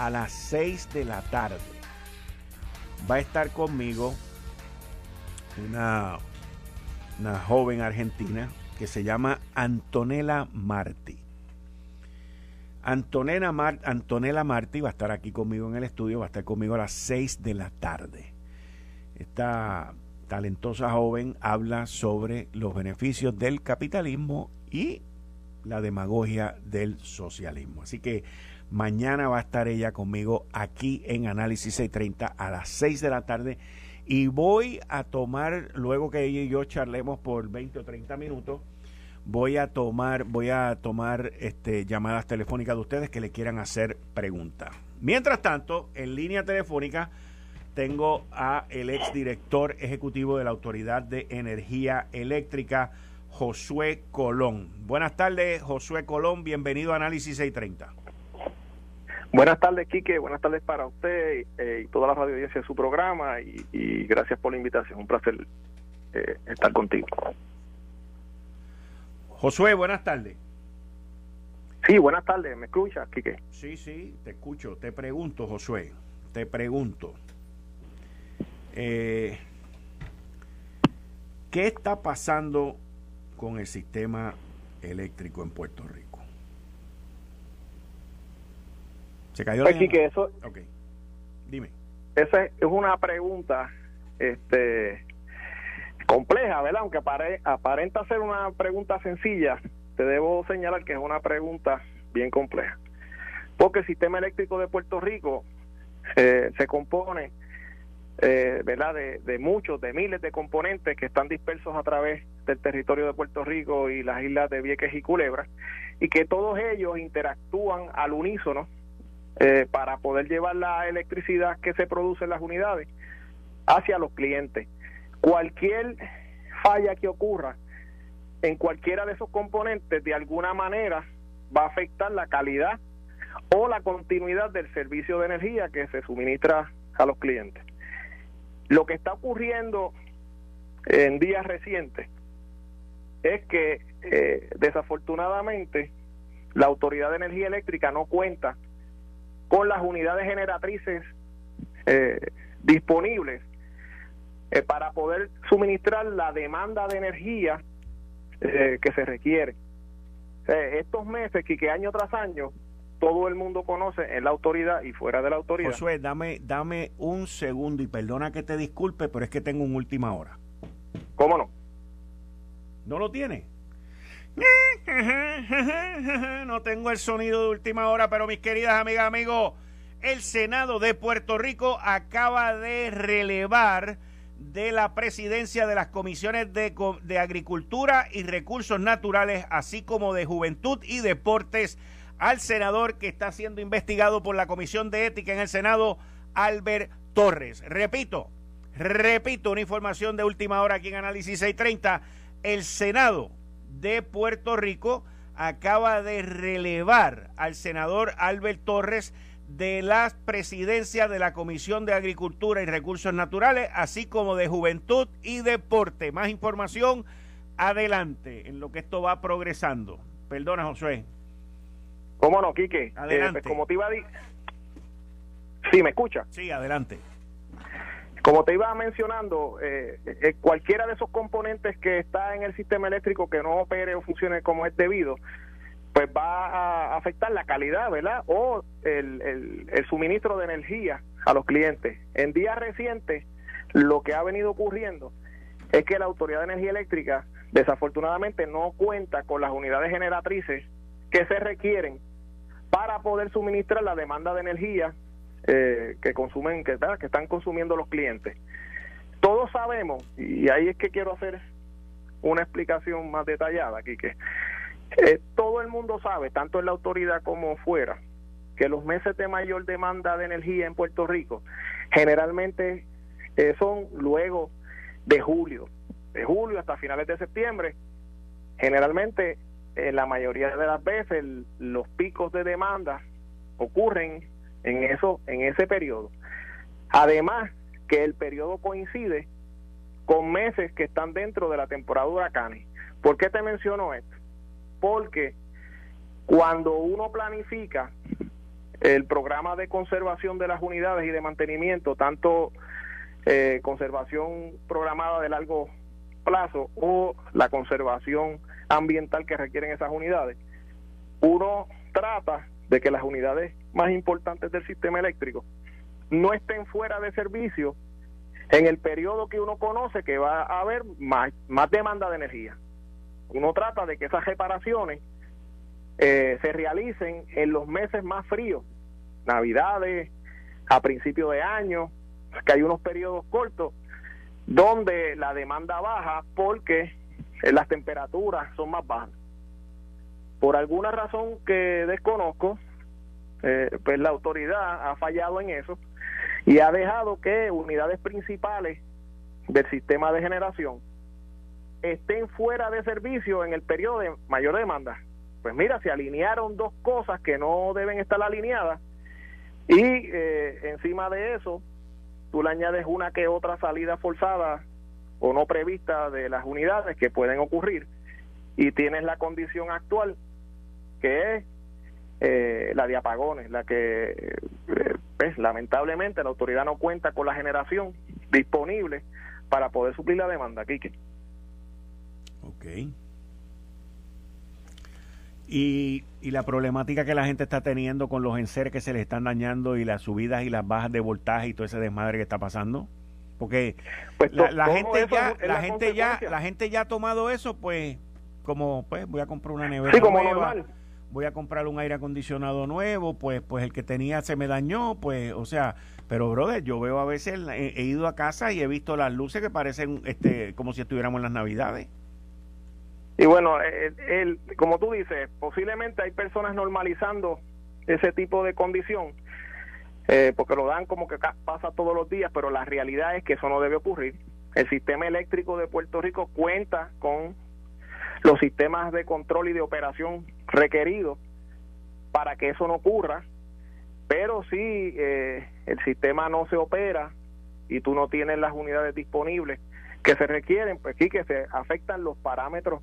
a las 6 de la tarde va a estar conmigo una, una joven argentina que se llama Antonella Marti. Antonella, Antonella Marti va a estar aquí conmigo en el estudio, va a estar conmigo a las 6 de la tarde. Esta talentosa joven habla sobre los beneficios del capitalismo y la demagogia del socialismo. Así que Mañana va a estar ella conmigo aquí en Análisis 630 a las 6 de la tarde. Y voy a tomar, luego que ella y yo charlemos por 20 o 30 minutos, voy a tomar, voy a tomar este, llamadas telefónicas de ustedes que le quieran hacer preguntas. Mientras tanto, en línea telefónica tengo a el exdirector ejecutivo de la Autoridad de Energía Eléctrica, Josué Colón. Buenas tardes, Josué Colón, bienvenido a Análisis 630. Buenas tardes, Quique. Buenas tardes para usted eh, y toda la radio audiencia de su programa y, gracias por la invitación. Un placer eh, estar contigo. Josué, buenas tardes. Sí, buenas tardes. ¿Me escuchas, Quique? Sí, sí, te escucho. Te pregunto, Josué. Te pregunto. Eh, ¿Qué está pasando con el sistema eléctrico en Puerto Rico? Se cayó la que eso. Ok. Dime. Esa es una pregunta este compleja, ¿verdad? Aunque aparenta ser una pregunta sencilla, te debo señalar que es una pregunta bien compleja. Porque el sistema eléctrico de Puerto Rico eh, se compone, eh, ¿verdad?, de, de, muchos, de miles de componentes que están dispersos a través del territorio de Puerto Rico y las islas de Vieques y Culebra, y que todos ellos interactúan al unísono eh, para poder llevar la electricidad que se produce en las unidades hacia los clientes. Cualquier falla que ocurra en cualquiera de esos componentes de alguna manera va a afectar la calidad o la continuidad del servicio de energía que se suministra a los clientes. Lo que está ocurriendo en días recientes es que eh, desafortunadamente la Autoridad de Energía Eléctrica no cuenta con las unidades generatrices eh, disponibles eh, para poder suministrar la demanda de energía eh, que se requiere. estos meses que, que año tras año todo el mundo conoce en la autoridad y fuera de la autoridad. Josué, dame, dame un segundo y perdona que te disculpe, pero es que tengo una última hora. ¿Cómo no? ¿No lo tiene? No tengo el sonido de última hora, pero mis queridas amigas, amigos, el Senado de Puerto Rico acaba de relevar de la presidencia de las comisiones de, de, Agricultura y Recursos Naturales, así como de Juventud y Deportes, al senador que está siendo investigado por la Comisión de Ética en el Senado, Albert Torres. Repito, repito, una información de última hora aquí en Análisis 630. El Senado de Puerto Rico acaba de relevar al senador Albert Torres de la presidencia de la Comisión de Agricultura y Recursos Naturales, así como de Juventud y Deporte. Más información adelante en lo que esto va progresando. Perdona, Josué. ¿Cómo no, Quique? Eh, adelante. como te iba a Sí, ¿me escucha? Sí, adelante. Como te iba mencionando, eh, eh, cualquiera de esos componentes que está en el sistema eléctrico que no opere o funcione como es debido, pues va a afectar la calidad, ¿verdad? O el, el, suministro de energía a los clientes. En días recientes, lo que ha venido ocurriendo es que la Autoridad de Energía Eléctrica, desafortunadamente, no cuenta con las unidades generatrices que se requieren para poder suministrar la demanda de energía eh, que consumen, que, que están consumiendo los clientes. Todos sabemos, y ahí es que quiero hacer una explicación más detallada aquí, que eh, todo el mundo sabe, tanto en la autoridad como fuera, que los meses de mayor demanda de energía en Puerto Rico generalmente eh, son luego de julio, de julio hasta finales de septiembre. Generalmente, en la mayoría de las veces, los picos de demanda ocurren en eso, en ese periodo. Además, que el periodo coincide con meses que están dentro de la temporada de huracanes. ¿Por qué te menciono esto? Porque cuando uno planifica el programa de conservación de las unidades y de mantenimiento, tanto eh, conservación programada de largo plazo o la conservación ambiental que requieren esas unidades, uno trata de que las unidades más importantes del sistema eléctrico no estén fuera de servicio en el periodo que uno conoce que va a haber más, más demanda de energía. Uno trata de que esas reparaciones eh, se realicen en los meses más fríos, navidades, a principio de año, que hay unos periodos cortos donde la demanda baja porque eh, las temperaturas son más bajas. Por alguna razón que desconozco, eh, pues la autoridad ha fallado en eso y ha dejado que unidades principales del sistema de generación estén fuera de servicio en el periodo de mayor demanda. Pues mira, se alinearon dos cosas que no deben estar alineadas y eh, encima de eso tú le añades una que otra salida forzada o no prevista de las unidades que pueden ocurrir y tienes la condición actual que es eh, la de apagones, la que eh, pues, lamentablemente la autoridad no cuenta con la generación disponible para poder suplir la demanda, Kike. Ok. Y, y, la problemática que la gente está teniendo con los enseres que se le están dañando y las subidas y las bajas de voltaje y todo ese desmadre que está pasando porque pues la, gente ya la gente ya la gente ya ha tomado eso pues como pues voy a comprar una nevera nueva, voy a comprar un aire acondicionado nuevo pues pues el que tenía se me dañó pues o sea pero brother yo veo a veces he, ido a casa y he visto las luces que parecen este como si estuviéramos en las navidades y bueno, eh, el, como tú dices, posiblemente hay personas normalizando ese tipo de condición, eh, porque lo dan como que pasa todos los días, pero la realidad es que eso no debe ocurrir. El sistema eléctrico de Puerto Rico cuenta con los sistemas de control y de operación requeridos para que eso no ocurra, pero si eh, el sistema no se opera y tú no tienes las unidades disponibles que se requieren, pues sí que se afectan los parámetros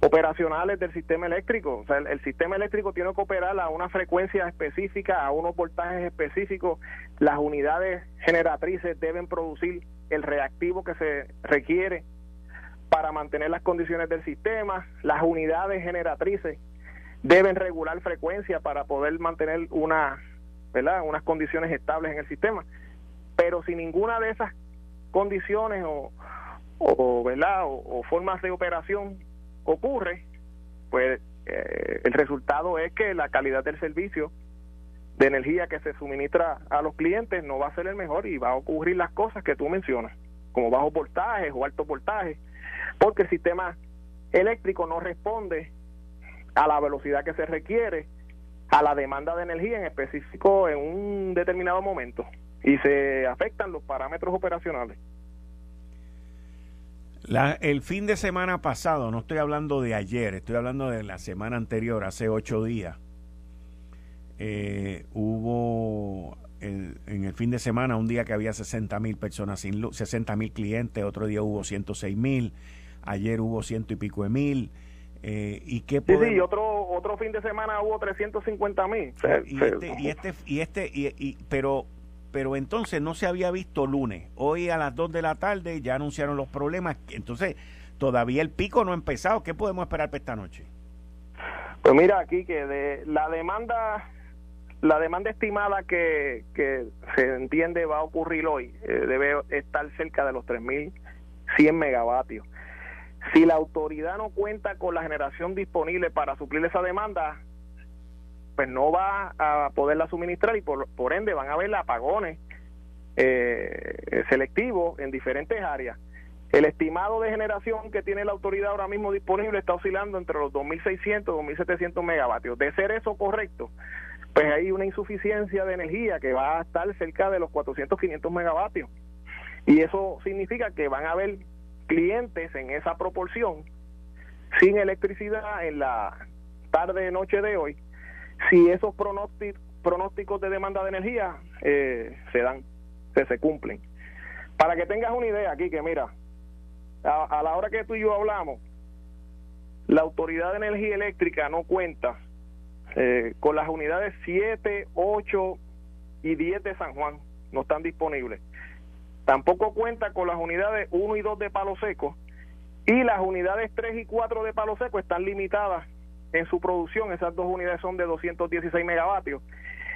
operacionales del sistema eléctrico. O sea, el, sistema eléctrico tiene que operar a una frecuencia específica, a unos voltajes específicos. Las unidades generatrices deben producir el reactivo que se requiere para mantener las condiciones del sistema. Las unidades generatrices deben regular frecuencia para poder mantener una, ¿verdad? unas condiciones estables en el sistema. Pero si ninguna de esas condiciones o, ¿verdad? o formas de operación ocurre, pues eh, el resultado es que la calidad del servicio de energía que se suministra a los clientes no va a ser el mejor y va a ocurrir las cosas que tú mencionas, como bajo voltaje o alto voltaje, porque el sistema eléctrico no responde a la velocidad que se requiere, a la demanda de energía en específico en un determinado momento y se afectan los parámetros operacionales. El fin de semana pasado, no estoy hablando de ayer, estoy hablando de la semana anterior, hace ocho días, eh, hubo en el fin de semana un día que había 60 mil personas sin luz, 60 mil clientes, otro día hubo 106 mil, ayer hubo ciento y pico de mil. Eh, ¿Y qué sí, sí, otro, otro fin de semana hubo 350 mil. Y este, y este, y este, y, pero pero entonces no se había visto lunes. Hoy a las 2 de la tarde ya anunciaron los problemas. Entonces, todavía el pico no ha empezado. ¿Qué podemos esperar para esta noche? Pues mira, aquí que de la demanda la demanda estimada que, que se entiende va a ocurrir hoy eh, debe estar cerca de los 3.100 megavatios. Si la autoridad no cuenta con la generación disponible para suplir esa demanda, pues no va a poderla suministrar y por, por ende van a haber apagones eh, selectivos en diferentes áreas. El estimado de generación que tiene la autoridad ahora mismo disponible está oscilando entre los 2.600 y 2.700 megavatios. De ser eso correcto, pues hay una insuficiencia de energía que va a estar cerca de los 400, 500 megavatios. Y eso significa que van a haber clientes en esa proporción sin electricidad en la tarde noche de hoy si esos pronósticos de demanda de energía eh, se dan se, cumplen. Para que tengas una idea aquí que mira a, la hora que tú y yo hablamos la autoridad de energía eléctrica no cuenta eh, con las unidades 7, 8 y 10 de San Juan no están disponibles tampoco cuenta con las unidades 1 y 2 de Palo Seco y las unidades 3 y 4 de Palo Seco están limitadas en su producción, esas dos unidades son de 216 megavatios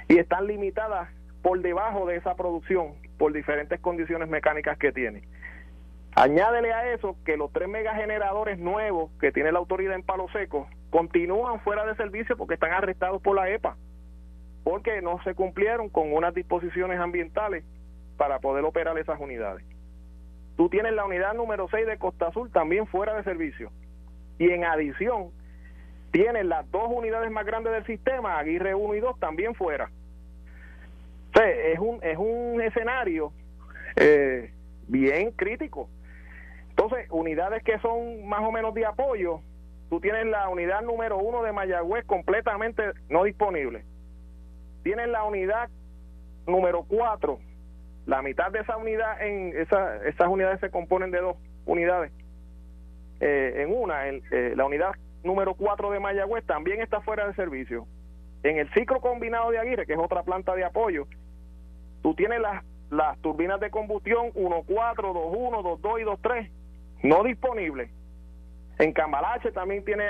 y están limitadas por debajo de esa producción por diferentes condiciones mecánicas que tiene. Añádele a eso que los tres megageneradores nuevos que tiene la autoridad en Palo Seco continúan fuera de servicio porque están arrestados por la EPA, porque no se cumplieron con unas disposiciones ambientales para poder operar esas unidades. Tú tienes la unidad número 6 de Costa Azul también fuera de servicio. Y en adición, tienes las dos unidades más grandes del sistema, Aguirre 1 y 2, también fuera. O es un, es un escenario eh, bien crítico. Entonces, unidades que son más o menos de apoyo, tú tienes la unidad número 1 de Mayagüez completamente no disponible. Tienes la unidad número 4 la mitad de esa unidad, en esa, esas unidades se componen de dos unidades. Eh, en una, en, eh, la unidad número 4 de Mayagüez también está fuera de servicio. En el ciclo combinado de Aguirre, que es otra planta de apoyo, tú tienes las, las turbinas de combustión 1.4, 2.1, 2.2 y 2.3 no disponibles. En Cambalache también tiene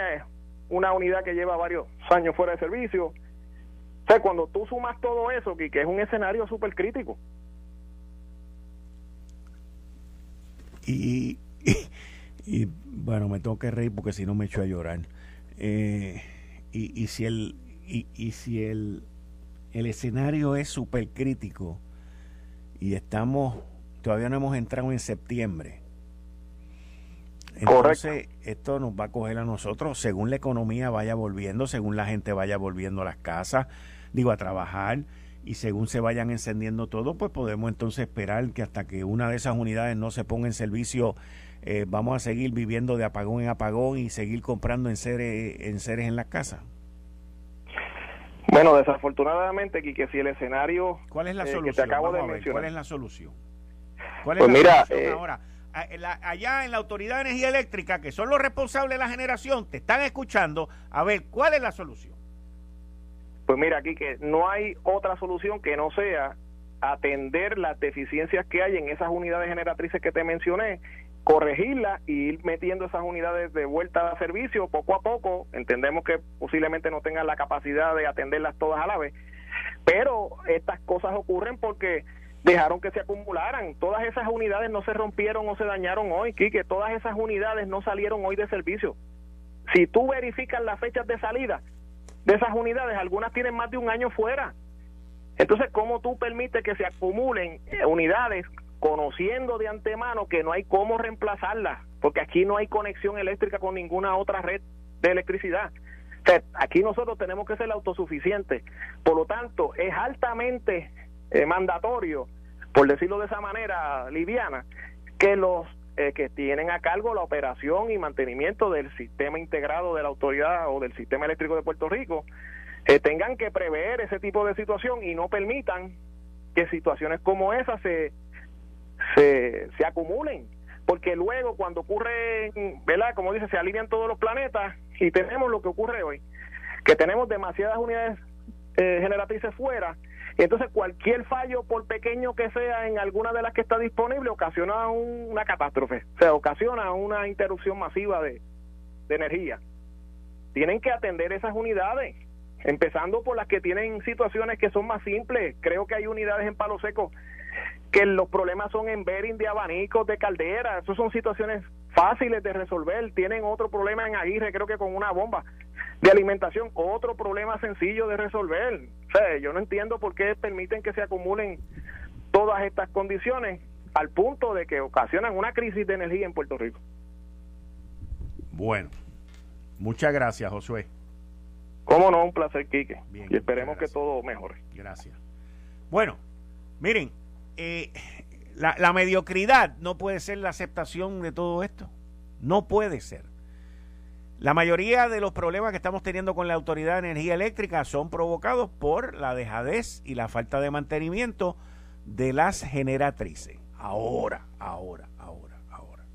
una unidad que lleva varios años fuera de servicio. O sea, cuando tú sumas todo eso, que es un escenario súper crítico, Y, y, bueno, me tengo que reír porque si no me echo a llorar. Eh, y, y, si el, y, y si el, el escenario es súper crítico y estamos, todavía no hemos entrado en septiembre. Entonces, esto nos va a coger a nosotros según la economía vaya volviendo, según la gente vaya volviendo a las casas, digo, a trabajar y según se vayan encendiendo todo, pues podemos entonces esperar que hasta que una de esas unidades no se ponga en servicio, eh, vamos a seguir viviendo de apagón en apagón y seguir comprando en seres en, seres en las casas. Bueno, desafortunadamente, que si el escenario ¿Cuál es la solución? Eh, que te acabo de mencionar. ¿Cuál es la solución? ¿Cuál es pues la mira, solución eh, ahora? allá en la Autoridad de Energía Eléctrica, que son los responsables de la generación, te están escuchando. A ver, ¿cuál es la solución? Pues mira, aquí no hay otra solución que no sea atender las deficiencias que hay en esas unidades generatrices que te mencioné, corregirlas y ir metiendo esas unidades de vuelta a servicio poco a poco. Entendemos que posiblemente no tengan la capacidad de atenderlas todas a la vez, pero estas cosas ocurren porque dejaron que se acumularan. Todas esas unidades no se rompieron o se dañaron hoy, que todas esas unidades no salieron hoy de servicio. Si tú verificas las fechas de salida, de esas unidades, algunas tienen más de un año fuera. Entonces, ¿cómo tú permites que se acumulen eh, unidades conociendo de antemano que no hay cómo reemplazarlas? Porque aquí no hay conexión eléctrica con ninguna otra red de electricidad. O sea, aquí nosotros tenemos que ser autosuficientes. Por lo tanto, es altamente eh, mandatorio, por decirlo de esa manera liviana, que los eh, que tienen a cargo la operación y mantenimiento del sistema integrado de la autoridad o del sistema eléctrico de Puerto Rico eh, tengan que prever ese tipo de situación y no permitan que situaciones como esas se, se, se acumulen porque luego cuando ocurre, ¿verdad? Como dice, se alinean todos los planetas y tenemos lo que ocurre hoy, que tenemos demasiadas unidades eh, generatrices fuera entonces cualquier fallo, por pequeño que sea en alguna de las que está disponible, ocasiona una catástrofe, o sea, ocasiona una interrupción masiva de, energía. Tienen que atender esas unidades, empezando por las que tienen situaciones que son más simples. Creo que hay unidades en Palo Seco que los problemas son en bearing de abanicos, de caldera, esas son situaciones fáciles de resolver. Tienen otro problema en Aguirre, creo que con una bomba de alimentación, otro problema sencillo de resolver. O sea, yo no entiendo por qué permiten que se acumulen todas estas condiciones al punto de que ocasionan una crisis de energía en Puerto Rico. Bueno, muchas gracias, Josué. Cómo no, un placer, Quique. y esperemos que todo mejore. Gracias. Bueno, miren, eh, la, mediocridad no puede ser la aceptación de todo esto. No puede ser. La mayoría de los problemas que estamos teniendo con la Autoridad de Energía Eléctrica son provocados por la dejadez y la falta de mantenimiento de las generatrices. Ahora, ahora, ahora, ahora.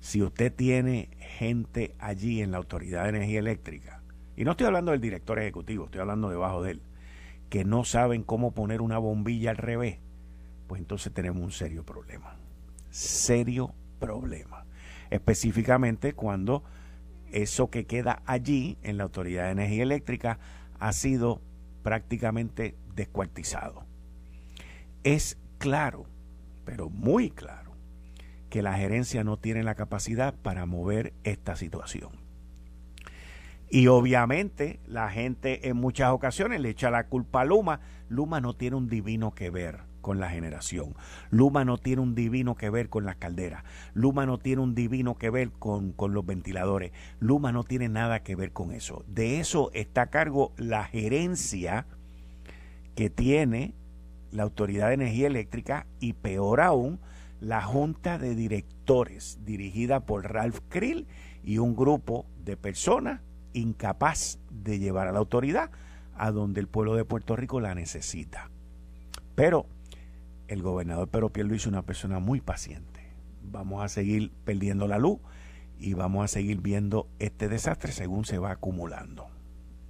Si usted tiene gente allí en la Autoridad de Energía Eléctrica, y no estoy hablando del director ejecutivo, estoy hablando debajo de él, que no saben cómo poner una bombilla al revés, pues entonces tenemos un serio problema. Serio problema. Específicamente cuando eso que queda allí en la Autoridad de Energía Eléctrica ha sido prácticamente descuartizado. Es claro, pero muy claro, que la gerencia no tiene la capacidad para mover esta situación. Y obviamente la gente en muchas ocasiones le echa la culpa a Luma. Luma no tiene un divino que ver con la generación. Luma no tiene un divino que ver con las calderas. Luma no tiene un divino que ver con, con, los ventiladores. Luma no tiene nada que ver con eso. De eso está a cargo la gerencia que tiene la Autoridad de Energía Eléctrica y peor aún, la Junta de Directores dirigida por Ralph Krill y un grupo de personas incapaz de llevar a la autoridad a donde el pueblo de Puerto Rico la necesita. Pero el gobernador Pedro Pierluisi es una persona muy paciente. Vamos a seguir perdiendo la luz y vamos a seguir viendo este desastre según se va acumulando.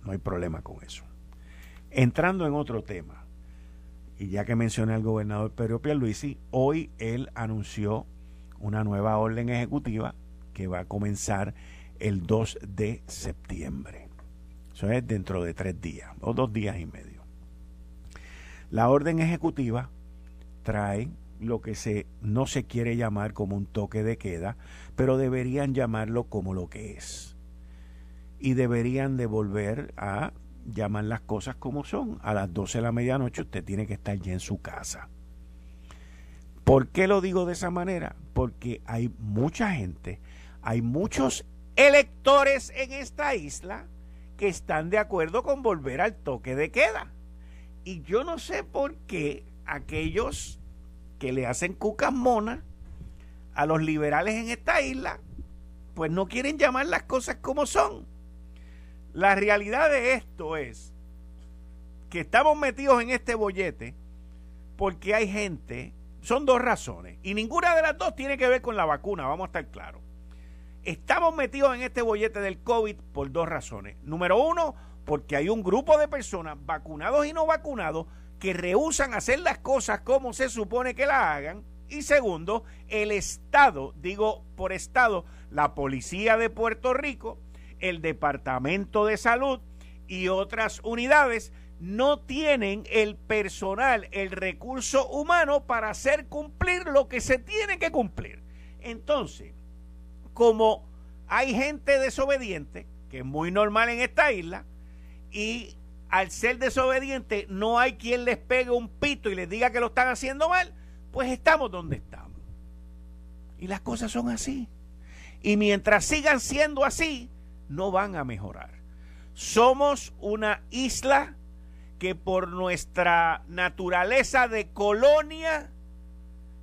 No hay problema con eso. Entrando en otro tema, y ya que mencioné al gobernador Pedro Pierluisi, hoy él anunció una nueva orden ejecutiva que va a comenzar el 2 de septiembre. Eso es dentro de tres días o dos días y medio. La orden ejecutiva trae lo que se, no se quiere llamar como un toque de queda, pero deberían llamarlo como lo que es. Y deberían de volver a llamar las cosas como son. A las 12 de la medianoche usted tiene que estar ya en su casa. ¿Por qué lo digo de esa manera? Porque hay mucha gente, hay muchos electores en esta isla que están de acuerdo con volver al toque de queda. Y yo no sé por qué aquellos que le hacen cucas monas a los liberales en esta isla, pues no quieren llamar las cosas como son. La realidad de esto es que estamos metidos en este bollete porque hay gente, son dos razones, y ninguna de las dos tiene que ver con la vacuna, vamos a estar claros. Estamos metidos en este bollete del COVID por dos razones. Número uno, porque hay un grupo de personas, vacunados y no vacunados, que rehusan hacer las cosas como se supone que las hagan. Y segundo, el Estado, digo por Estado, la Policía de Puerto Rico, el Departamento de Salud y otras unidades no tienen el personal, el recurso humano para hacer cumplir lo que se tiene que cumplir. Entonces, como hay gente desobediente, que es muy normal en esta isla, y al ser desobediente no hay quien les pegue un pito y les diga que lo están haciendo mal, pues estamos donde estamos. Y las cosas son así. Y mientras sigan siendo así, no van a mejorar. Somos una isla que por nuestra naturaleza de colonia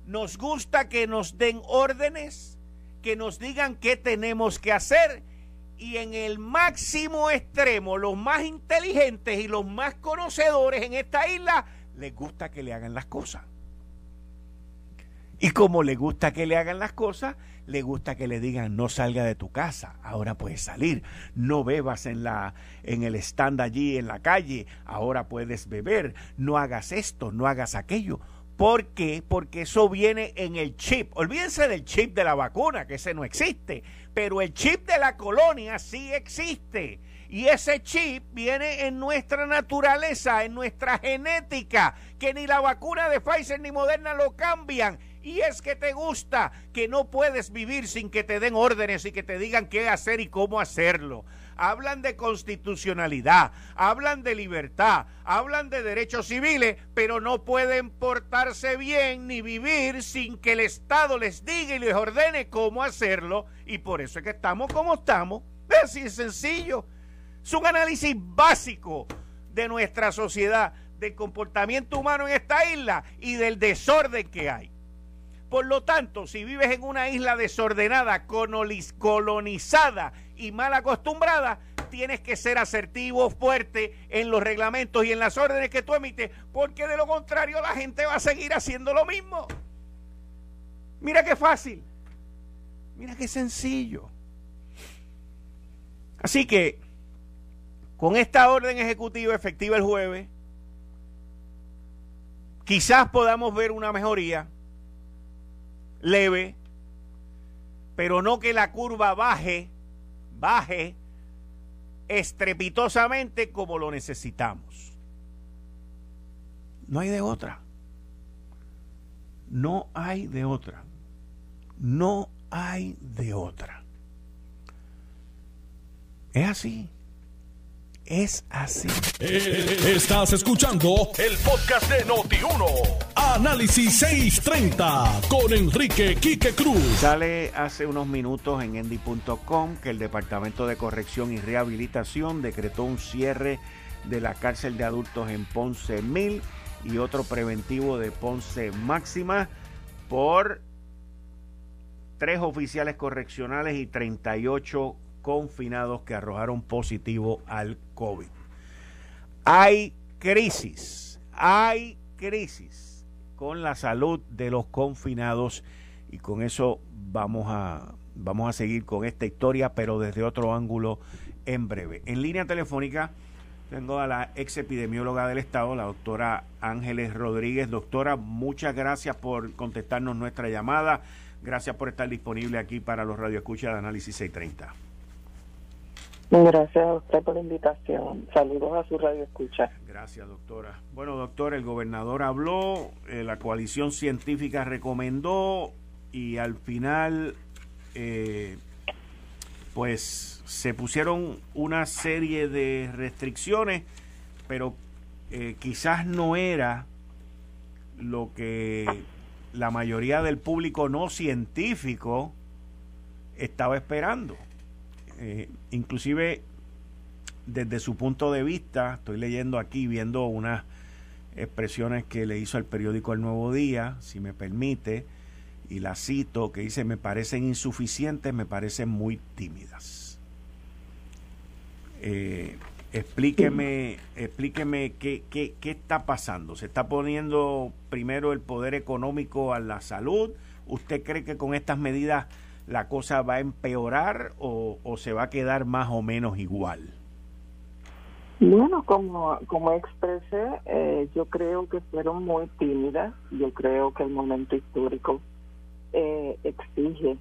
nos gusta que nos den órdenes, que nos digan qué tenemos que hacer y en el máximo extremo, los más inteligentes y los más conocedores en esta isla, les gusta que le hagan las cosas. Y como le gusta que le hagan las cosas, le gusta que le digan no salga de tu casa, ahora puedes salir, no bebas en la en el stand allí en la calle, ahora puedes beber, no hagas esto, no hagas aquello. ¿Por qué? Porque eso viene en el chip. Olvídense del chip de la vacuna, que ese no existe pero el chip de la colonia sí existe. Y ese chip viene en nuestra naturaleza, en nuestra genética, que ni la vacuna de Pfizer ni Moderna lo cambian. Y es que te gusta, que no puedes vivir sin que te den órdenes y que te digan qué hacer y cómo hacerlo. Hablan de constitucionalidad, hablan de libertad, hablan de derechos civiles, pero no pueden portarse bien ni vivir sin que el Estado les diga y les ordene cómo hacerlo. Y por eso es que estamos como estamos. Así es sencillo. Es un análisis básico de nuestra sociedad, del comportamiento humano en esta isla y del desorden que hay. Por lo tanto, si vives en una isla desordenada, colonizada y mal acostumbrada, tienes que ser asertivo, fuerte en los reglamentos y en las órdenes que tú emites, porque de lo contrario la gente va a seguir haciendo lo mismo. Mira qué fácil. Mira qué sencillo. Así que, con esta orden ejecutiva efectiva el jueves, quizás podamos ver una mejoría leve, pero no que la curva baje, baje estrepitosamente como lo necesitamos. No hay de otra. No hay de otra. No hay de otra. Es así. Es así. Eh, estás escuchando el podcast de Noti1. Análisis 630 con Enrique Quique Cruz. Sale hace unos minutos en endy.com que el Departamento de Corrección y Rehabilitación decretó un cierre de la cárcel de adultos en Ponce Mil y otro preventivo de Ponce Máxima por tres oficiales correccionales y 38 confinados que arrojaron positivo al COVID. Hay crisis, hay crisis con la salud de los confinados y con eso vamos a, vamos a seguir con esta historia, pero desde otro ángulo en breve. En línea telefónica tengo a la ex epidemióloga del Estado, la doctora Ángeles Rodríguez. Doctora, muchas gracias por contestarnos nuestra llamada. Gracias por estar disponible aquí para los radioescuchas de Análisis 630. Gracias a usted por la invitación. Saludos a su radio escucha. Gracias, doctora. Bueno, doctor, el gobernador habló, eh, la coalición científica recomendó y al final, eh, pues se pusieron una serie de restricciones, pero eh, quizás no era lo que la mayoría del público no científico estaba esperando. Eh, inclusive desde su punto de vista, estoy leyendo aquí, viendo unas expresiones que le hizo al periódico El Nuevo Día, si me permite, y la cito, que dice, me parecen insuficientes, me parecen muy tímidas. Eh, Explíqueme, explíqueme qué, qué, qué está pasando. ¿Se está poniendo primero el poder económico a la salud? ¿Usted cree que con estas medidas la cosa va a empeorar o, se va a quedar más o menos igual? Bueno, como, como expresé, eh, yo creo que fueron muy tímidas. Yo creo que el momento histórico eh, exige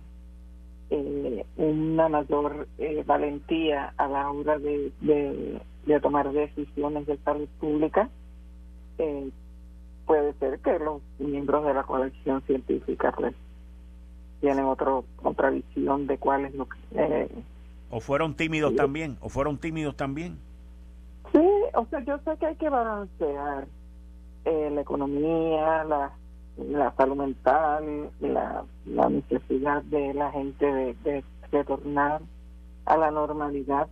eh, una mayor eh, valentía a la hora de, de, tomar decisiones de salud pública. Eh, puede ser que los miembros de la coalición científica pues tienen otro, otra visión de cuál es lo que... Eh, ¿O fueron tímidos también? ¿O fueron tímidos también? Sí, o sea, yo sé que hay que balancear la economía, la la salud mental, la, la necesidad de la gente de, retornar a la normalidad,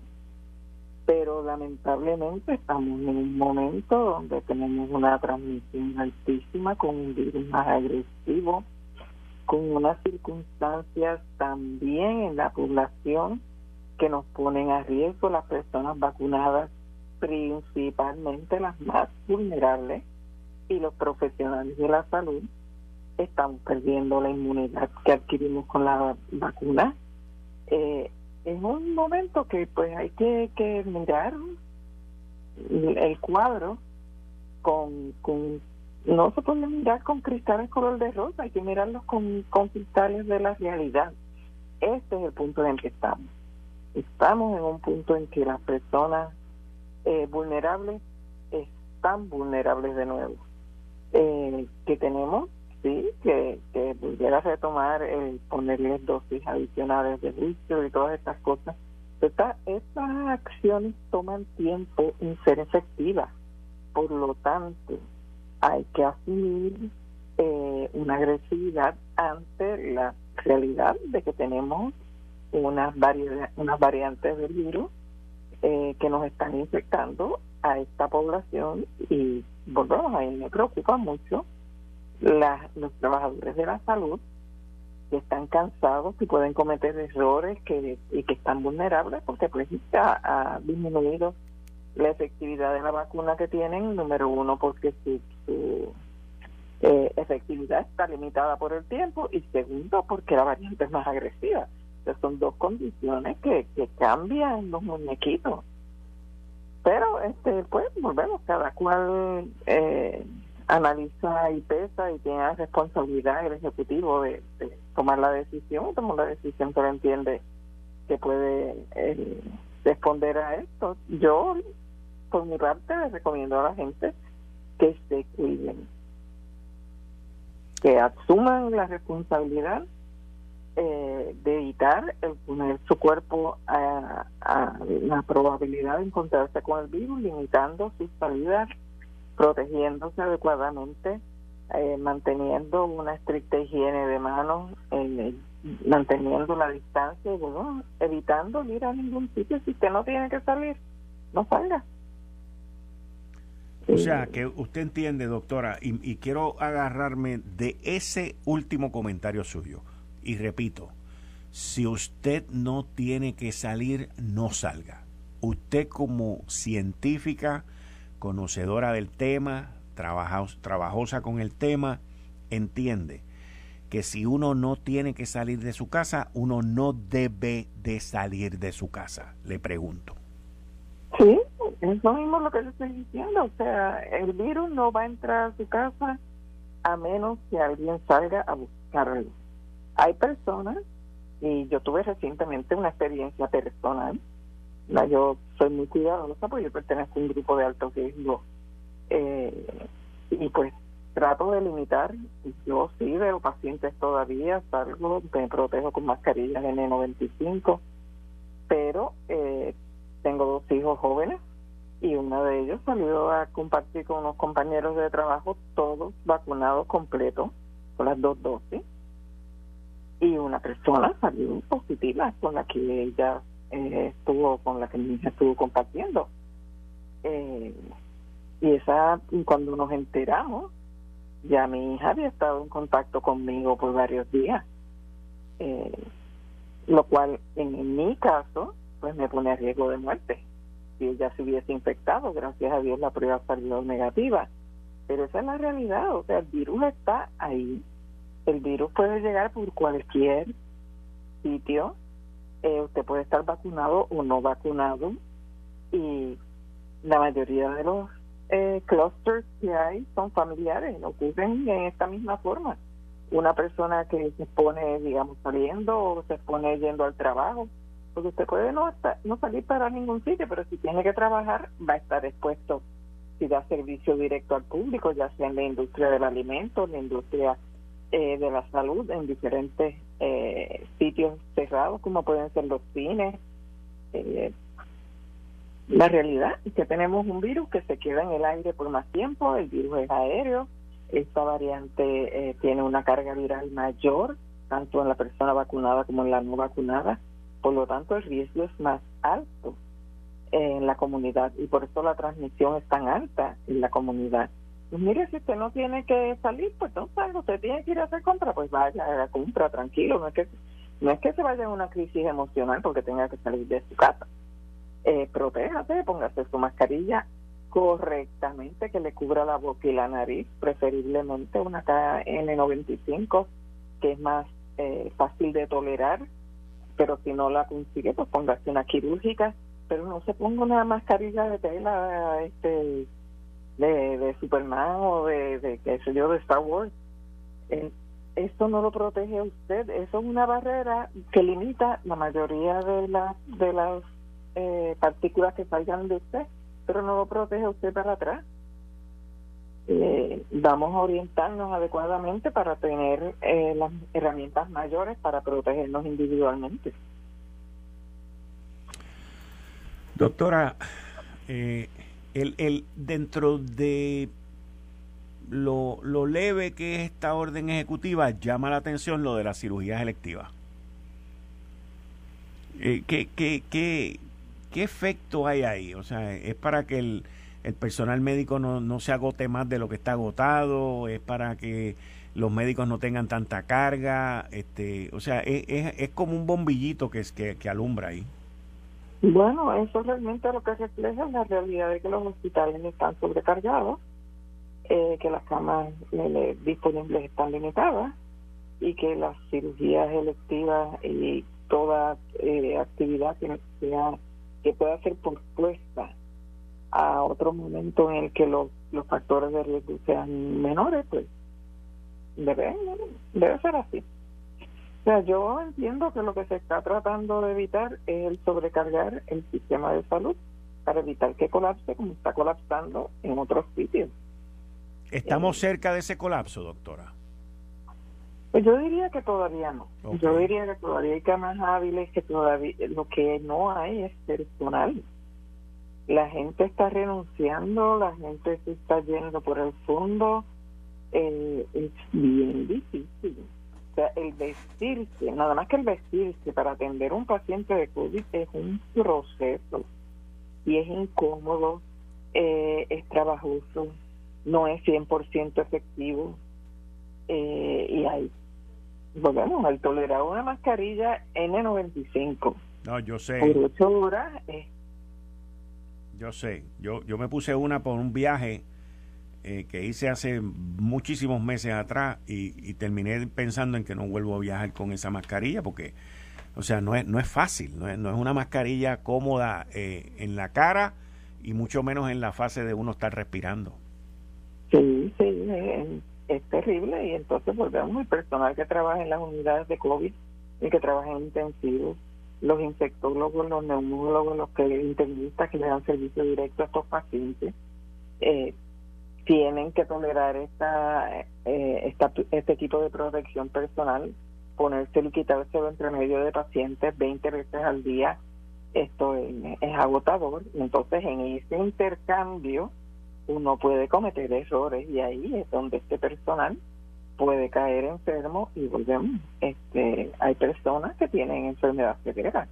pero lamentablemente estamos en un momento donde tenemos una transmisión altísima con un virus más agresivo, con unas circunstancias también en la población que nos ponen a riesgo las personas vacunadas, principalmente las más vulnerables y los profesionales de la salud estamos perdiendo la inmunidad que adquirimos con la vacuna. Eh, es un momento que pues hay que, que mirar el cuadro con, con no se puede mirar con cristales color de rosa, hay que mirarlos con, cristales de la realidad. Este es el punto en el que estamos. Estamos en un punto en que las personas eh, vulnerables están vulnerables de nuevo. Eh, que tenemos sí, que, que pudiera retomar el ponerles dosis adicionales de juicio y todas estas cosas. Estas, estas acciones toman tiempo en ser efectivas. Por lo tanto, hay que asumir eh, una agresividad ante la realidad de que tenemos unas, variedad, unas variantes del virus eh, que nos están infectando a esta población y volvemos ahí me preocupa mucho los trabajadores de la salud que están cansados y pueden cometer errores que, y que están vulnerables porque pues ha, disminuido la efectividad de la vacuna que tienen, número uno porque su, eh, efectividad está limitada por el tiempo y segundo porque la variante es más agresiva. Son dos condiciones que, que cambian los muñequitos. Pero este pues volvemos, cada cual eh, analiza y pesa y tiene la responsabilidad el ejecutivo de, tomar la decisión, tomar la decisión que entiende que puede eh, responder a esto. Yo, por mi parte, le recomiendo a la gente que se cuiden, que asuman la responsabilidad eh, de evitar el poner su cuerpo a, a, la probabilidad de encontrarse con el virus, limitando sus salidas protegiéndose adecuadamente, eh, manteniendo una estricta higiene de manos, manteniendo la distancia evitando ir a ningún sitio. Si usted no tiene que salir, no salga. O sea, que usted entiende, doctora, y, y, quiero agarrarme de ese último comentario suyo. Y repito, si usted no tiene que salir, no salga. Usted como científica, conocedora del tema, trabajosa con el tema, entiende que si uno no tiene que salir de su casa, uno no debe de salir de su casa, le pregunto. Sí, es lo mismo lo que le estoy diciendo, o sea, el virus no va a entrar a su casa a menos que alguien salga a buscarlo. Hay personas, y yo tuve recientemente una experiencia personal, yo soy muy cuidadosa porque yo pertenezco a un grupo de alto riesgo eh, y pues trato de limitar. Yo sí veo pacientes todavía, salgo, me protejo con mascarillas N95, pero eh, tengo dos hijos jóvenes y uno de ellos salió a compartir con unos compañeros de trabajo, todos vacunados completos, con las dos dosis. Y una persona salió positiva con la que ella eh, estuvo con la que mi hija estuvo compartiendo. Eh, y esa, cuando nos enteramos, ya mi hija había estado en contacto conmigo por varios días. Eh, lo cual en, mi caso, pues me pone a riesgo de muerte. Si ella se hubiese infectado, gracias a Dios la prueba salió negativa. Pero esa es la realidad, o sea, el virus está ahí. El virus puede llegar por cualquier sitio eh, usted puede estar vacunado o no vacunado y la mayoría de los eh, clusters que hay son familiares, ocurren en esta misma forma. Una persona que se pone, digamos, saliendo o se pone yendo al trabajo, porque usted puede no, no salir para ningún sitio, pero si tiene que trabajar va a estar expuesto si da servicio directo al público, ya sea en la industria del alimento, en la industria eh, de la salud en diferentes eh, sitios cerrados como pueden ser los cines. Eh, la realidad es que tenemos un virus que se queda en el aire por más tiempo, el virus es aéreo, esta variante tiene una carga viral mayor, tanto en la persona vacunada como en la no vacunada, por lo tanto el riesgo es más alto en la comunidad y por eso la transmisión es tan alta en la comunidad. Pues mire, si usted no tiene que salir, pues no salga. Usted tiene que ir a hacer compra, pues vaya a la compra, tranquilo. No es que no es que se vaya en una crisis emocional porque tenga que salir de su casa. Eh, protéjase, póngase su mascarilla correctamente, que le cubra la boca y la nariz, preferiblemente una KN95, que es más eh, fácil de tolerar, pero si no la consigue, pues póngase una quirúrgica, pero no se ponga una mascarilla de tela este de, de Superman o de, de qué sé yo, de Star Wars. Eh, esto no lo protege a usted, eso es una barrera que limita la mayoría de, las de las eh, partículas que salgan de usted, pero no lo protege a usted para atrás. Eh, vamos a orientarnos adecuadamente para tener eh, las herramientas mayores para protegernos individualmente. Doctora, eh, el, el, dentro de lo, lo, leve que es esta orden ejecutiva, llama la atención lo de las cirugías electivas. Eh, ¿qué, qué, qué, ¿qué efecto hay ahí? O sea, ¿es para que el, el personal médico no, no se agote más de lo que está agotado? ¿Es para que los médicos no tengan tanta carga? este O sea, es, es, como un bombillito que, que, que alumbra ahí. Bueno, eso realmente lo que refleja es la realidad de que los hospitales están sobrecargados, eh, que las camas eh, disponibles están limitadas y que las cirugías electivas y toda eh, actividad que, pueda ser pospuesta a otro momento en el que los, los factores de riesgo sean menores, pues debe, debe ser así. O sea, yo entiendo que lo que se está tratando de evitar es el sobrecargar el sistema de salud para evitar que colapse como está colapsando en otros sitios. ¿Estamos eh, cerca de ese colapso, doctora? Pues yo diría que todavía no. Yo diría que todavía hay camas hábiles, que todavía lo que no hay es personal. La gente está renunciando, la gente se está yendo por el fondo. Eh, es bien difícil. O sea, el vestirse, nada más que el vestirse para atender un paciente de COVID es un proceso y es incómodo, eh, es trabajoso, no es 100% efectivo eh, y hay volvemos al tolerar una mascarilla N95 no yo sé por ocho horas yo sé. Yo yo me puse una por un viaje eh, que hice hace muchísimos meses atrás y, terminé pensando en que no vuelvo a viajar con esa mascarilla porque o sea no es no es fácil no es, no es una mascarilla cómoda eh, en la cara y mucho menos en la fase de uno estar respirando. Sí sí es terrible. Y entonces volvemos el personal que trabaja en las unidades de COVID y que trabaja en intensivos, los infectólogos, los neumólogos, los que internistas que le dan servicio directo a estos pacientes, eh, tienen que tolerar esta, eh, este tipo de protección personal, ponerse y quitarse entre medio de pacientes 20 veces al día, esto es, es agotador. Entonces, en ese intercambio, uno puede cometer errores y ahí es donde este personal puede caer enfermo y volvemos. Este, hay personas que tienen enfermedad severa.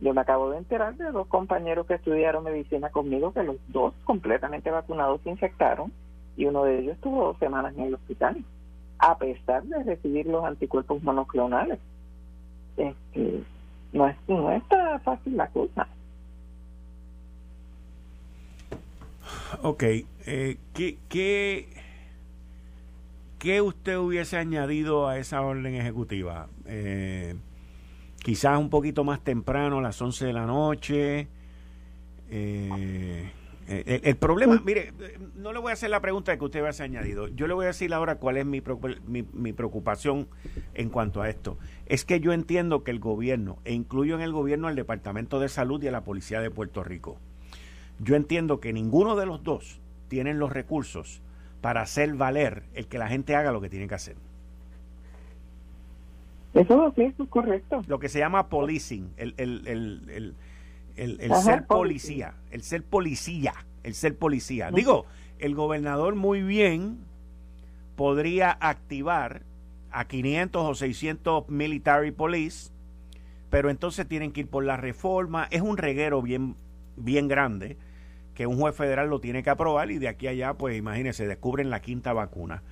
Yo me acabo de enterar de dos compañeros que estudiaron medicina conmigo que los dos completamente vacunados se infectaron y uno de ellos estuvo dos semanas en el hospital a pesar de recibir los anticuerpos monoclonales. Este, no, es, no está fácil la cosa. Ok, eh, ¿qué, qué, usted hubiese añadido a esa orden ejecutiva? Eh, quizás un poquito más temprano, a las 11 de la noche. Eh, el, problema, mire, no le voy a hacer la pregunta que usted hubiese añadido. Yo le voy a decir ahora cuál es mi, mi, mi, preocupación en cuanto a esto. Es que yo entiendo que el gobierno, e incluyo en el gobierno al Departamento de Salud y a la Policía de Puerto Rico, yo entiendo que ninguno de los dos tienen los recursos para hacer valer el que la gente haga lo que tiene que hacer. Eso es correcto. Lo que se llama policing, el, el, el, el, ser policía, el ser policía, el ser policía. Digo, el gobernador muy bien podría activar a 500 o 600 military police, pero entonces tienen que ir por la reforma. Es un reguero bien, bien grande que un juez federal lo tiene que aprobar y de aquí a allá, pues imagínense, descubren la quinta vacuna.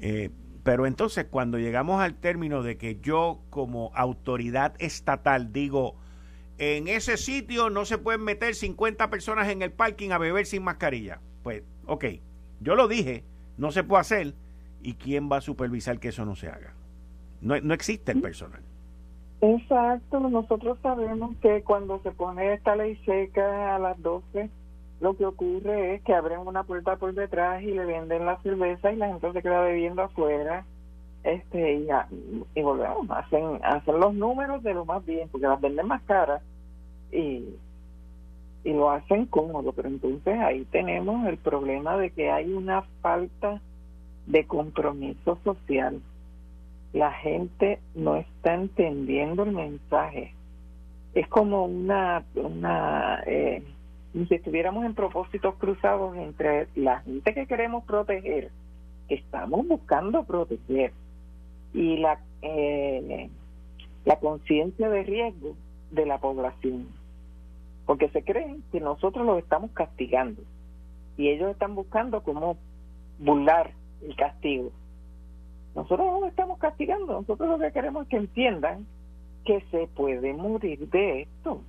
Eh, pero entonces cuando llegamos al término de que yo como autoridad estatal digo, en ese sitio no se pueden meter 50 personas en el parking a beber sin mascarilla. Pues, ok, yo lo dije, no se puede hacer. ¿Y quién va a supervisar que eso no se haga? No, no existe el personal. Exacto, nosotros sabemos que cuando se pone esta ley seca a las 12 lo que ocurre es que abren una puerta por detrás y le venden la cerveza y la gente se queda bebiendo afuera este y, y volvemos hacen hacen los números de lo más bien porque las venden más caras y y lo hacen cómodo pero entonces ahí tenemos el problema de que hay una falta de compromiso social. La gente no está entendiendo el mensaje. Es como una una eh, si estuviéramos en propósitos cruzados entre la gente que queremos proteger, que estamos buscando proteger, y la, eh, la conciencia de riesgo de la población. porque se creen que nosotros los estamos castigando y ellos están buscando cómo burlar el castigo. Nosotros no estamos castigando, nosotros lo que queremos es que entiendan que se puede morir de esto,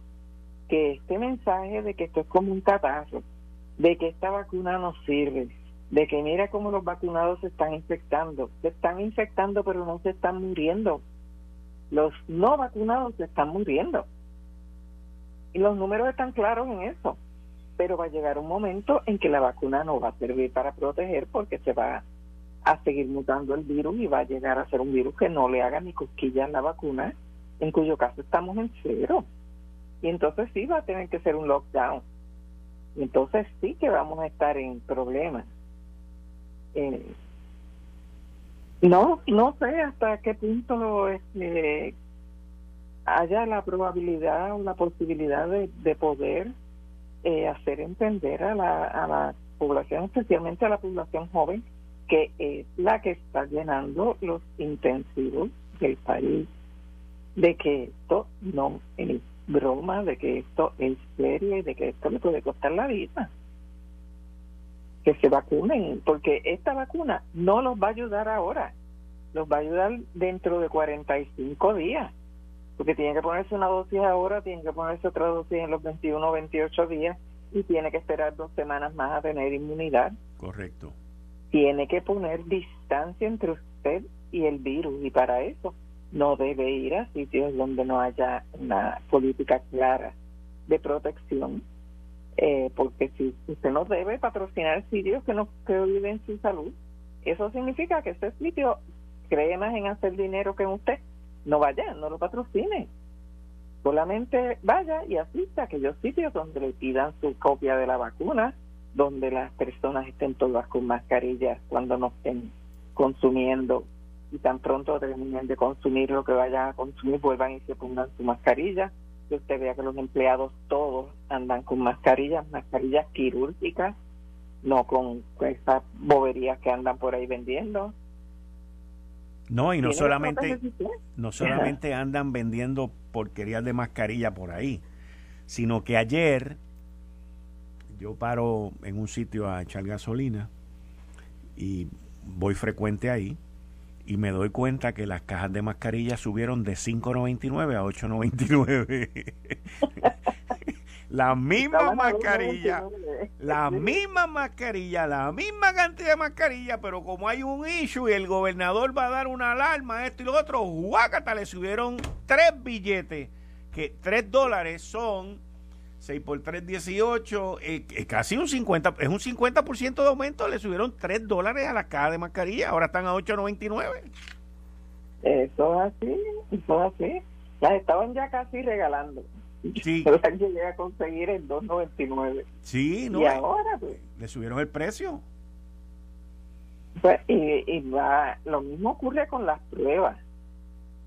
que este mensaje de que esto es como un catarro, de que esta vacuna no sirve, de que mira cómo los vacunados se están infectando, se están infectando pero no se están muriendo, los no vacunados se están muriendo. Y los números están claros en eso. Pero va a llegar un momento en que la vacuna no va a servir para proteger porque se va a seguir mutando el virus y va a llegar a ser un virus que no le haga ni cosquillas la vacuna, en cuyo caso estamos en cero. Y entonces sí va a tener que ser un lockdown. Y entonces sí que vamos a estar en problemas. Eh, no, no sé hasta qué punto este, haya la probabilidad o la posibilidad de, poder eh, hacer entender a la, a la población, especialmente a la población joven, que es la que está llenando los intensivos del país, de que esto no es broma, de que esto es serio de que esto le puede costar la vida que se vacunen, porque esta vacuna no los va a ayudar ahora, los va a ayudar dentro de 45 días, porque tiene que ponerse una dosis ahora, tiene que ponerse otra dosis en los 21 o 28 días y tiene que esperar dos semanas más a tener inmunidad. Correcto. Tiene que poner distancia entre usted y el virus y para eso no debe ir a sitios donde no haya una política clara de protección eh, porque si usted no debe patrocinar sitios que no que su salud, eso significa que ese sitio cree más en hacer dinero que en usted. No vaya, no lo patrocine. Solamente vaya y asista a aquellos sitios donde le pidan su copia de la vacuna, donde las personas estén todas con mascarillas cuando no estén consumiendo y tan pronto terminen de consumir lo que vayan a consumir, vuelvan y se pongan su mascarilla que usted vea que los empleados todos andan con mascarillas, mascarillas quirúrgicas, no con, esas boberías que andan por ahí vendiendo. No, y no solamente, no solamente andan vendiendo porquerías de mascarilla por ahí, sino que ayer yo paro en un sitio a echar gasolina y voy frecuente ahí y me doy cuenta que las cajas de mascarillas subieron de 5.99 a 8.99. la misma mascarilla, la misma mascarilla, la misma cantidad de mascarilla, pero como hay un issue y el gobernador va a dar una alarma, esto y lo otro, guácata, le subieron tres billetes, que tres dólares son 6 por 3, 18, eh, casi un 50, es un 50% de aumento, le subieron 3 dólares a la caja de mascarilla, ahora están a 8.99. Eso es así, eso es así. Las estaban ya casi regalando. Sí. Pero llegué a conseguir en 2.99. Sí, no. Y ahora, pues. Le subieron el precio. Pues, y, y va, lo mismo ocurre con las pruebas.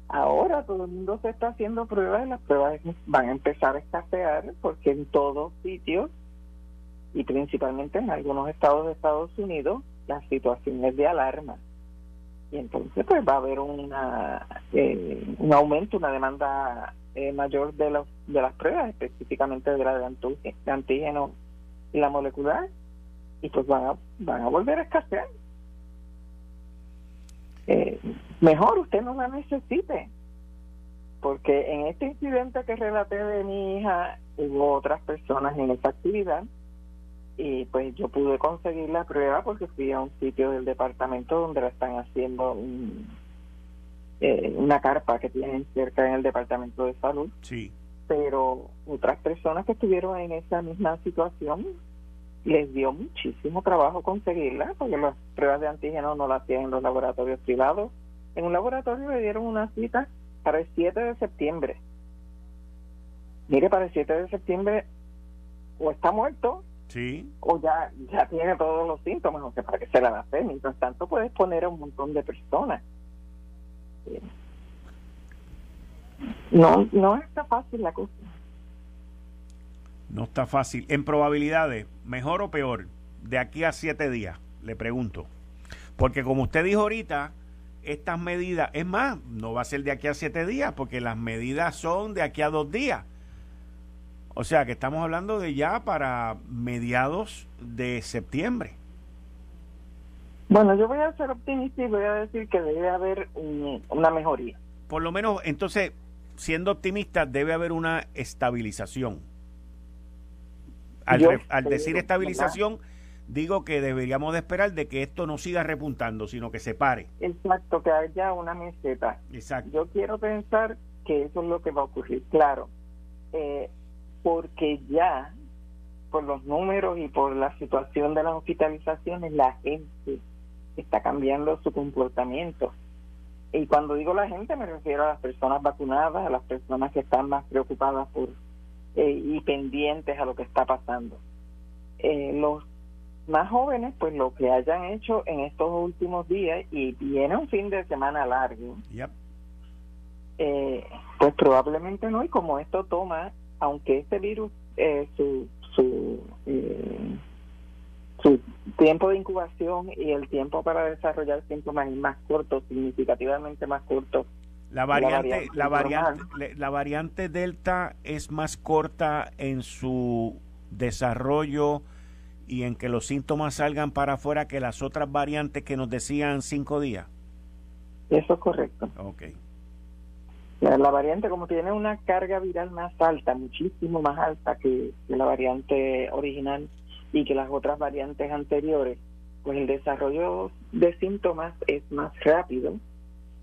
Ahora todo el mundo se está haciendo pruebas y las pruebas van a empezar a escasear porque en todos sitios y principalmente en algunos estados de Estados Unidos la situación es de alarma. Y entonces pues va a haber una eh, un aumento una demanda eh, mayor de los de las pruebas específicamente de la de antígeno y la molecular y pues van a van a volver a escasear eh, mejor usted no la necesite. Porque en este incidente que relaté de mi hija, hubo otras personas en esa actividad y pues yo pude conseguir la prueba porque fui a un sitio del departamento donde la están haciendo eh, una carpa que tienen cerca en el departamento de salud. Sí. Pero otras personas que estuvieron en esa misma situación les dio muchísimo trabajo conseguirla porque las pruebas de antígeno no las tienen en los laboratorios privados. En un laboratorio le dieron una cita para el 7 de septiembre. Mire, para el 7 de septiembre o está muerto sí. o ya, ya tiene todos los síntomas, o sea, para que se la hacer. Mientras tanto, puedes poner a un montón de personas. No, no está fácil la cosa. No está fácil. En probabilidades, mejor o peor, de aquí a siete días, le pregunto. Porque como usted dijo ahorita, estas medidas, es más, no va a ser de aquí a siete días, porque las medidas son de aquí a dos días. O sea que estamos hablando de ya para mediados de septiembre. Bueno, yo voy a ser optimista y voy a decir que debe haber una mejoría. Por lo menos, entonces, siendo optimista, debe haber una estabilización. Al, decir estabilización, digo que deberíamos de esperar de que esto no siga repuntando, sino que se pare. Exacto, que haya una meseta. Exacto. Yo quiero pensar que eso es lo que va a ocurrir, claro, eh, porque ya por los números y por la situación de las hospitalizaciones, la gente está cambiando su comportamiento. Y cuando digo la gente me refiero a las personas vacunadas, a las personas que están más preocupadas por eh, y pendientes a lo que está pasando. Eh, los más jóvenes, pues lo que hayan hecho en estos últimos días y viene un fin de semana largo, eh, pues probablemente no. Y como esto toma, aunque este virus, eh, su, su, eh, su tiempo de incubación y el tiempo para desarrollar síntomas es más corto, significativamente más corto. La variante, la variante, la variante Delta es más corta en su desarrollo y en que los síntomas salgan para afuera que las otras variantes que nos decían cinco días? Eso es correcto. Ok. La, variante, como tiene una carga viral más alta, muchísimo más alta que, la variante original y que las otras variantes anteriores, pues el desarrollo de síntomas es más rápido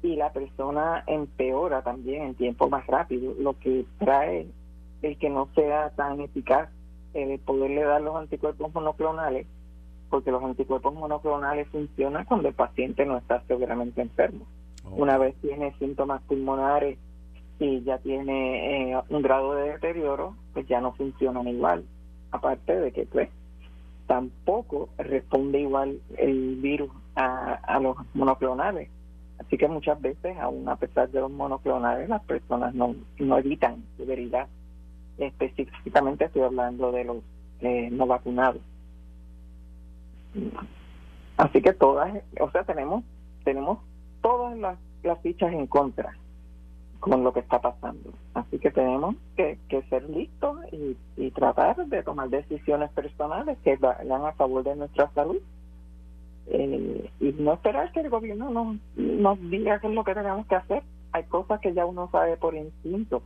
y la persona empeora también en tiempo más rápido, lo que trae el que no sea tan eficaz eh, poderle dar los anticuerpos monoclonales, porque los anticuerpos monoclonales funcionan cuando el paciente no está severamente enfermo. Una vez tiene síntomas pulmonares y ya tiene eh, un grado de deterioro, pues ya no funcionan igual. Aparte de que, pues, tampoco responde igual el virus a, a los monoclonales. Así que muchas veces, aún a pesar de los monoclonales, las personas no, no evitan severidad específicamente estoy hablando de los eh, no vacunados. Así que todas, o sea, tenemos tenemos todas las, las fichas en contra con lo que está pasando. Así que tenemos que, ser listos y, tratar de tomar decisiones personales que vayan a favor de nuestra salud. Eh, y no esperar que el gobierno nos, nos diga qué es lo que tenemos que hacer. Hay cosas que ya uno sabe por instinto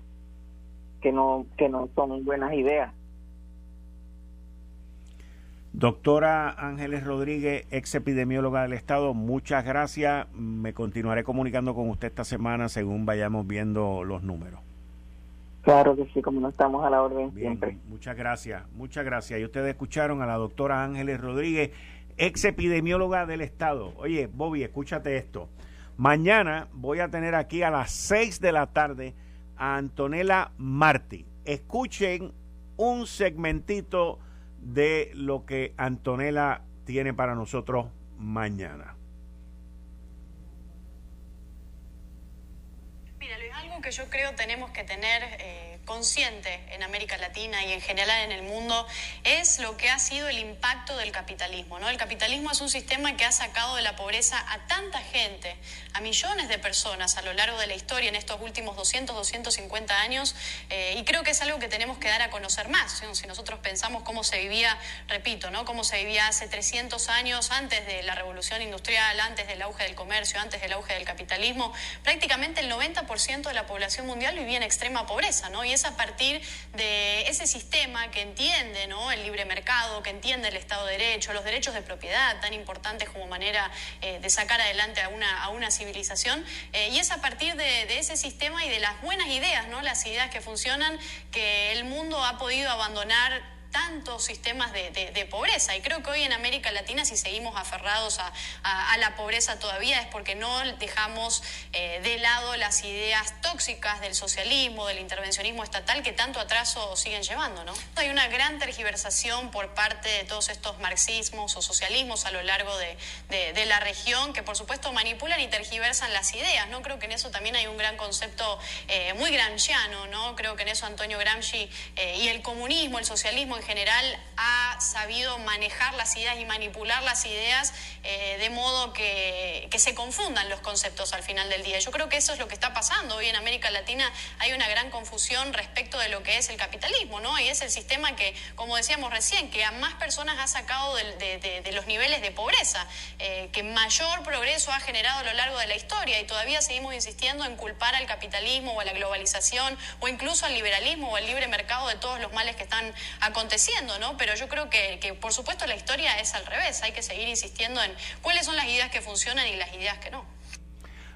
que no, que no son buenas ideas. Doctora Ángeles Rodríguez, ex epidemióloga del Estado, muchas gracias. Me continuaré comunicando con usted esta semana según vayamos viendo los números. Claro que sí, como no estamos a la orden siempre. Muchas gracias, muchas gracias. Y ustedes escucharon a la doctora Ángeles Rodríguez, ex epidemióloga del Estado. Oye, Bobby, escúchate esto. Mañana voy a tener aquí a las 6 de la tarde a Antonella Martí. Escuchen un segmentito de lo que Antonella tiene para nosotros mañana. Que yo creo tenemos que tener eh, consciente en América Latina y en general en el mundo es lo que ha sido el impacto del capitalismo. ¿no? El capitalismo es un sistema que ha sacado de la pobreza a tanta gente, a millones de personas a lo largo de la historia en estos últimos 200, 250 años eh, y creo que es algo que tenemos que dar a conocer más. Si nosotros pensamos cómo se vivía, repito, ¿no? cómo se vivía hace 300 años antes de la revolución industrial, antes del auge del comercio, antes del auge del capitalismo, prácticamente el 90% de la población mundial vivía en extrema pobreza. ¿no? es a partir de ese sistema que entiende ¿no? el libre mercado, que entiende el Estado de Derecho, los derechos de propiedad tan importantes como manera eh, de sacar adelante a una, a una civilización. Eh, y es a partir de, de, ese sistema y de las buenas ideas, ¿no? las ideas que funcionan, que el mundo ha podido abandonar tantos sistemas de, pobreza. Y creo que hoy en América Latina, si seguimos aferrados a, la pobreza todavía, es porque no dejamos eh, de lado las ideas tóxicas del socialismo, del intervencionismo estatal que tanto atraso siguen llevando. ¿no? Hay una gran tergiversación por parte de todos estos marxismos o socialismos a lo largo de, la región que, por supuesto, manipulan y tergiversan las ideas. ¿no? Creo que en eso también hay un gran concepto eh, muy gramsciano. ¿no? Creo que en eso Antonio Gramsci eh, y el comunismo, el socialismo, en general ha sabido manejar las ideas y manipular las ideas eh, de modo que, que, se confundan los conceptos al final del día. Yo creo que eso es lo que está pasando. Hoy en América Latina hay una gran confusión respecto de lo que es el capitalismo, ¿no? Y es el sistema que, como decíamos recién, que a más personas ha sacado de, los niveles de pobreza, eh, que mayor progreso ha generado a lo largo de la historia y todavía seguimos insistiendo en culpar al capitalismo o a la globalización o incluso al liberalismo o al libre mercado de todos los males que están aconteciendo, ¿no? Pero yo creo que, por supuesto la historia es al revés, hay que seguir insistiendo en cuáles son las ideas que funcionan y las ideas que no.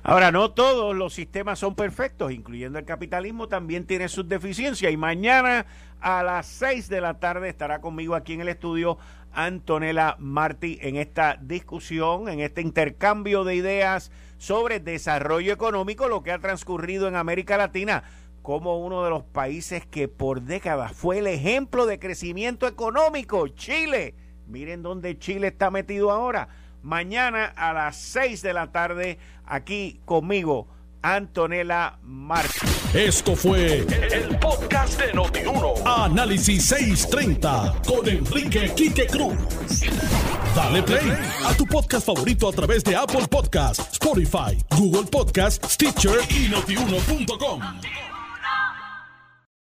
Ahora, no todos los sistemas son perfectos, incluyendo el capitalismo, también tiene sus deficiencias. Y mañana a las 6 de la tarde estará conmigo aquí en el estudio Antonella Martí en esta discusión, en este intercambio de ideas sobre desarrollo económico, lo que ha transcurrido en América Latina como uno de los países que por décadas fue el ejemplo de crecimiento económico, Chile. Miren dónde Chile está metido ahora mañana a las 6 de la tarde aquí conmigo, Antonella Martín. Esto fue el, podcast de Notiuno. Análisis 630 con Enrique Quique Cruz. Dale play a tu podcast favorito a través de Apple Podcasts, Spotify, Google Podcasts, Stitcher y notiuno.com.